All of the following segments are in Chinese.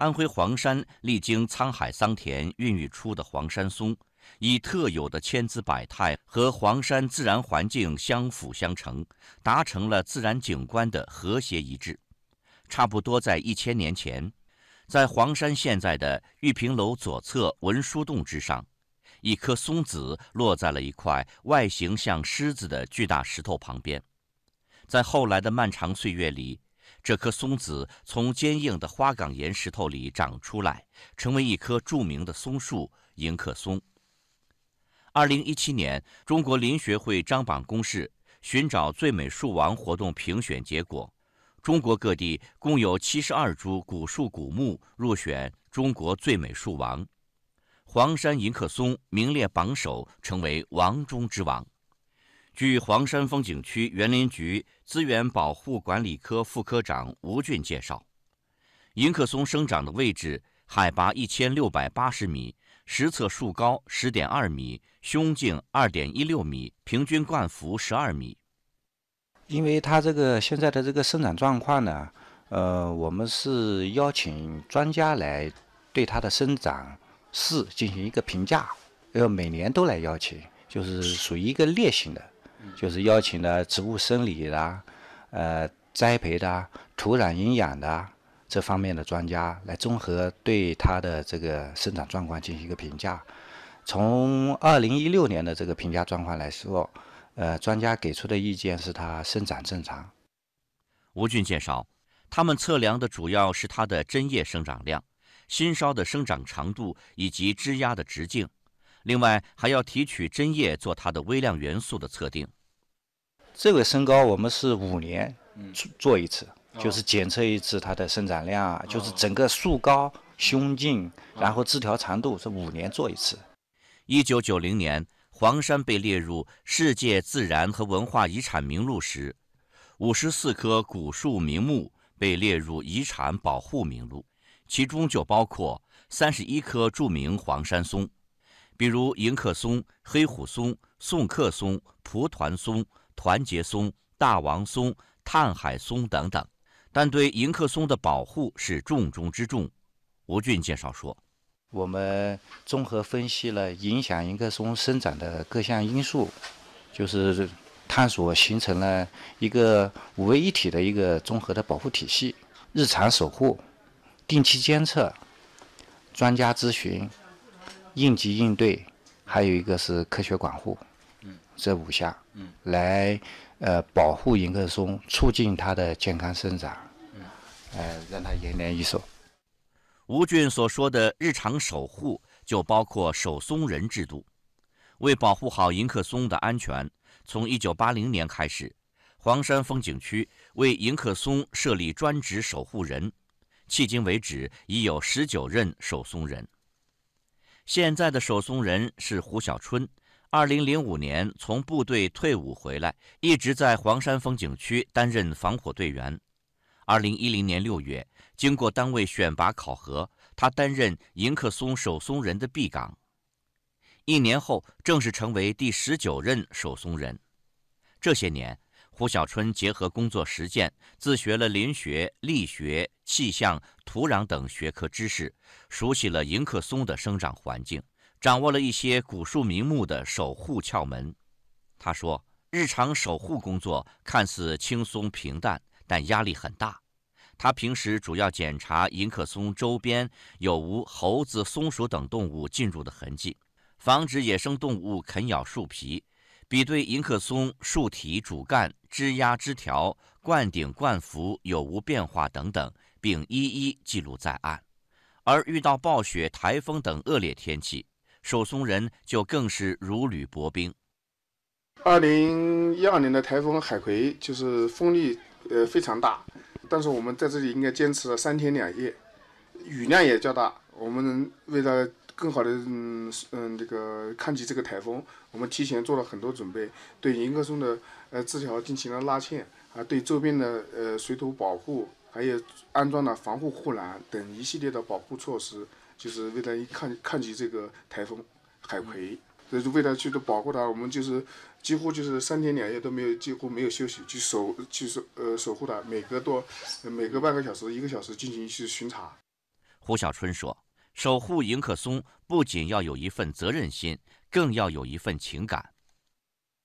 安徽黄山历经沧海桑田孕育出的黄山松，以特有的千姿百态和黄山自然环境相辅相成，达成了自然景观的和谐一致。差不多在一千年前，在黄山现在的玉屏楼左侧文殊洞之上，一颗松子落在了一块外形像狮子的巨大石头旁边。在后来的漫长岁月里，这颗松子从坚硬的花岗岩石头里长出来，成为一棵著名的松树——迎客松。二零一七年，中国林学会张榜公示寻找最美树王活动评选结果，中国各地共有七十二株古树古木入选中国最美树王，黄山迎客松名列榜首，成为王中之王。据黄山风景区园林局资源保护管理科副科长吴俊介绍，迎客松生长的位置海拔一千六百八十米，实测树高十点二米，胸径二点一六米，平均冠幅十二米。因为它这个现在的这个生长状况呢，呃，我们是邀请专家来对它的生长势进行一个评价，要每年都来邀请，就是属于一个例行的。就是邀请了植物生理的、呃栽培的、土壤营养的这方面的专家来综合对它的这个生长状况进行一个评价。从二零一六年的这个评价状况来说，呃，专家给出的意见是它生长正常。吴俊介绍，他们测量的主要是它的针叶生长量、新梢的生长长度以及枝丫的直径。另外还要提取针叶做它的微量元素的测定。这个身高我们是五年做一次，就是检测一次它的生长量，就是整个树高、胸径，然后枝条长度是五年做一次。一九九零年，黄山被列入世界自然和文化遗产名录时，五十四棵古树名木被列入遗产保护名录，其中就包括三十一棵著名黄山松。比如迎客松、黑虎松、宋客松、蒲团松、团结松、大王松、探海松等等，但对迎客松的保护是重中之重。吴俊介绍说：“我们综合分析了影响迎客松生长的各项因素，就是探索形成了一个五位一体的一个综合的保护体系。日常守护、定期监测、专家咨询。”应急应对，还有一个是科学管护，这五项，来呃保护迎客松，促进它的健康生长，呃让它延年益寿。吴俊所说的日常守护，就包括守松人制度。为保护好迎客松的安全，从一九八零年开始，黄山风景区为迎客松设立专职守护人，迄今为止已有十九任守松人。现在的守松人是胡小春，二零零五年从部队退伍回来，一直在黄山风景区担任防火队员。二零一零年六月，经过单位选拔考核，他担任迎客松守松人的 B 岗。一年后，正式成为第十九任守松人。这些年，胡小春结合工作实践，自学了林学、力学、气象、土壤等学科知识，熟悉了迎客松的生长环境，掌握了一些古树名木的守护窍门。他说：“日常守护工作看似轻松平淡，但压力很大。他平时主要检查迎客松周边有无猴子、松鼠等动物进入的痕迹，防止野生动物啃咬树皮。”比对迎客松树体、主干、枝丫、枝条、冠顶、冠幅有无变化等等，并一一记录在案。而遇到暴雪、台风等恶劣天气，守松人就更是如履薄冰。二零一二年的台风海葵就是风力呃非常大，但是我们在这里应该坚持了三天两夜，雨量也较大。我们为了更好的嗯嗯这个抗击这个台风，我们提前做了很多准备，对迎客松的呃枝条进行了拉纤，啊对周边的呃水土保护，还有安装了防护护栏等一系列的保护措施，就是为了抗抗击这个台风海葵，就是为了去保护它，我们就是几乎就是三天两夜都没有几乎没有休息，去守去守呃守护它，每隔多每隔半个小时一个小时进行去巡查。胡小春说：“守护迎客松不仅要有一份责任心，更要有一份情感。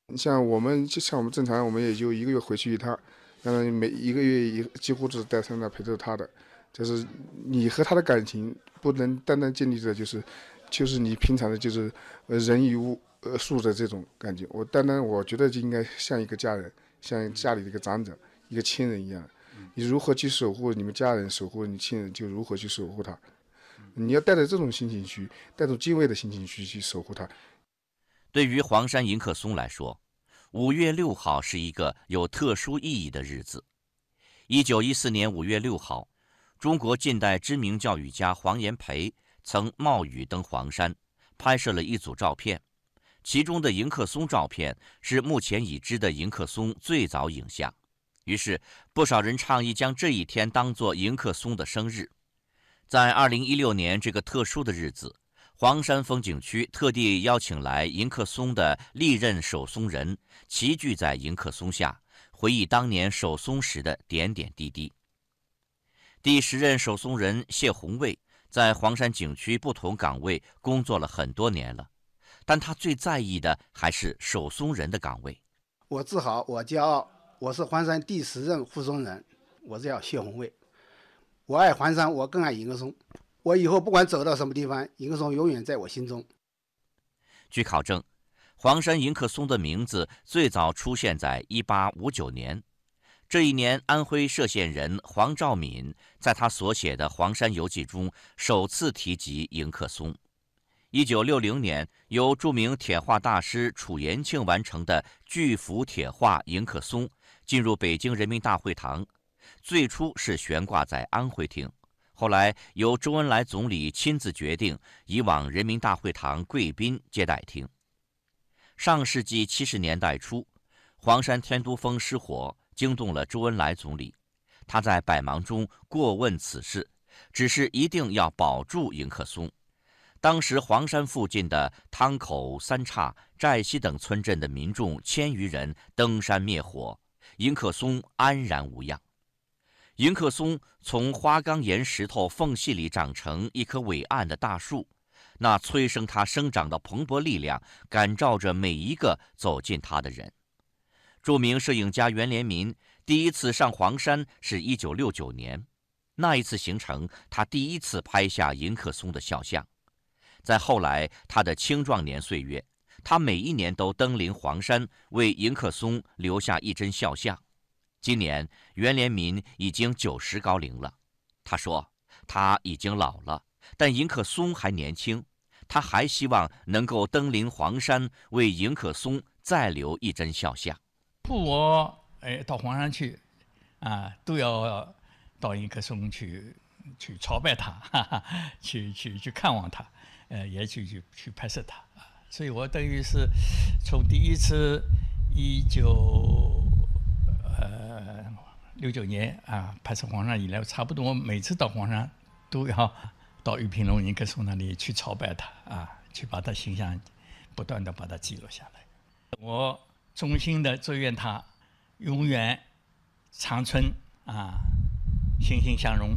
你像我们，就像我们正常，我们也就一个月回去一趟，相当于，每一个月一几乎都是在身上陪着他的。就是你和他的感情，不能单单建立在就是，就是你平常的就是呃人与物呃树的这种感觉。我单单我觉得就应该像一个家人，像家里的一个长者，一个亲人一样。你如何去守护你们家人，守护你亲人，就如何去守护他。你要带着这种心情去，带着敬畏的心情去去守护他。对于黄山迎客松来说，五月六号是一个有特殊意义的日子。一九一四年五月六号。中国近代知名教育家黄炎培曾冒雨登黄山，拍摄了一组照片，其中的迎客松照片是目前已知的迎客松最早影像。于是，不少人倡议将这一天当作迎客松的生日。在二零一六年这个特殊的日子，黄山风景区特地邀请来迎客松的历任守松人，齐聚在迎客松下，回忆当年守松时的点点滴滴。第十任守松人谢宏卫在黄山景区不同岗位工作了很多年了，但他最在意的还是守松人的岗位。我自豪，我骄傲，我是黄山第十任护松人，我叫谢宏卫。我爱黄山，我更爱迎客松。我以后不管走到什么地方，迎客松永远在我心中。据考证，黄山迎客松的名字最早出现在一八五九年。这一年，安徽歙县人黄兆敏在他所写的《黄山游记》中首次提及迎客松。一九六零年，由著名铁画大师楚延庆完成的巨幅铁画《迎客松》进入北京人民大会堂，最初是悬挂在安徽厅，后来由周恩来总理亲自决定移往人民大会堂贵宾接待厅。上世纪七十年代初，黄山天都峰失火。惊动了周恩来总理，他在百忙中过问此事，只是一定要保住迎客松。当时黄山附近的汤口、三岔、寨西等村镇的民众千余人登山灭火，迎客松安然无恙。迎客松从花岗岩石头缝隙里长成一棵伟岸的大树，那催生它生长的蓬勃力量，感召着每一个走进它的人。著名摄影家袁连民第一次上黄山是一九六九年，那一次行程，他第一次拍下迎客松的肖像。在后来他的青壮年岁月，他每一年都登临黄山，为迎客松留下一帧肖像。今年袁连民已经九十高龄了，他说他已经老了，但迎客松还年轻，他还希望能够登临黄山，为迎客松再留一帧肖像。不，我哎到黄山去，啊，都要到迎客松去去朝拜他，哈哈，去去去看望他，呃，也去去去拍摄他。所以我等于是从第一次一九六九年啊拍摄黄山以来，差不多每次到黄山都要到玉屏龙迎客松那里去朝拜他啊，去把他形象不断的把它记录下来。我。衷心的祝愿他永远长春啊，欣欣向荣